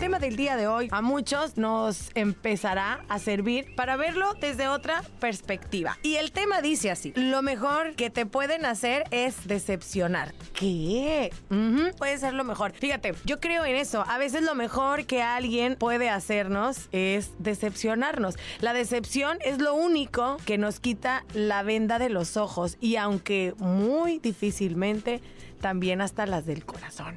Tema del día de hoy a muchos nos empezará a servir para verlo desde otra perspectiva. Y el tema dice así, lo mejor que te pueden hacer es decepcionar. ¿Qué? Puede ser lo mejor. Fíjate, yo creo en eso. A veces lo mejor que alguien puede hacernos es decepcionarnos. La decepción es lo único que nos quita la venda de los ojos y aunque muy difícilmente, también hasta las del corazón.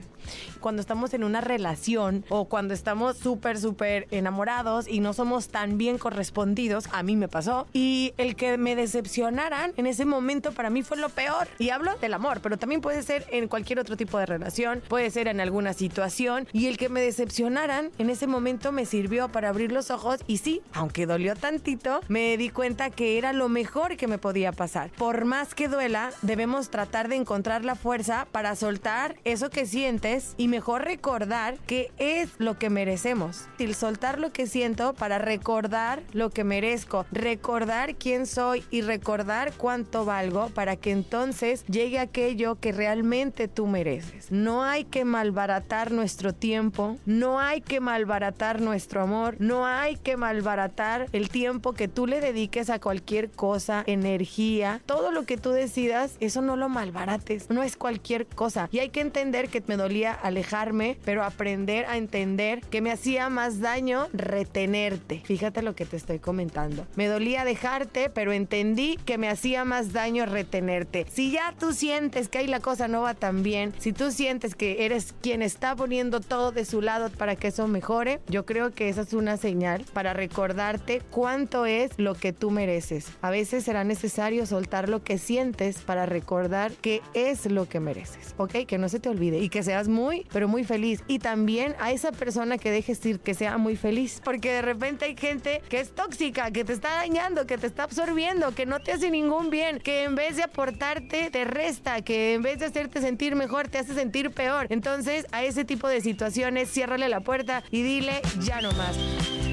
Cuando estamos en una relación o cuando estamos súper, súper enamorados y no somos tan bien correspondidos, a mí me pasó, y el que me decepcionaran en ese momento para mí fue lo peor. Y hablo del amor, pero también puede ser en cualquier otro tipo de relación, puede ser en alguna situación, y el que me decepcionaran en ese momento me sirvió para abrir los ojos y sí, aunque dolió tantito, me di cuenta que era lo mejor que me podía pasar. Por más que duela, debemos tratar de encontrar la fuerza para soltar eso que sientes y mejor recordar qué es lo que merecemos. El soltar lo que siento para recordar lo que merezco, recordar quién soy y recordar cuánto valgo para que entonces llegue aquello que realmente tú mereces. No hay que malbaratar nuestro tiempo, no hay que malbaratar nuestro amor, no hay que malbaratar el tiempo que tú le dediques a cualquier cosa, energía, todo lo que tú decidas, eso no lo malbarates, no es cualquier cosa. Y hay que entender que me dolía alejarme, pero aprender a entender que me hacía más daño retenerte. Fíjate lo que te estoy comentando. Me dolía dejarte, pero entendí que me hacía más daño retenerte. Si ya tú sientes que ahí la cosa no va tan bien, si tú sientes que eres quien está poniendo todo de su lado para que eso mejore, yo creo que esa es una señal para recordarte cuánto es lo que tú mereces. A veces será necesario soltar lo que sientes para recordar que es lo que mereces, ¿ok? Que no se te olvide y que seas muy, pero muy feliz. Y también a esa persona que dejes ir que sea muy feliz, porque de repente hay gente que es tóxica, que te está dañando, que te está absorbiendo, que no te hace ningún bien, que en vez de aportarte te resta, que en vez de hacerte sentir mejor te hace sentir peor. Entonces a ese tipo de situaciones ciérrale la puerta y dile ya no más.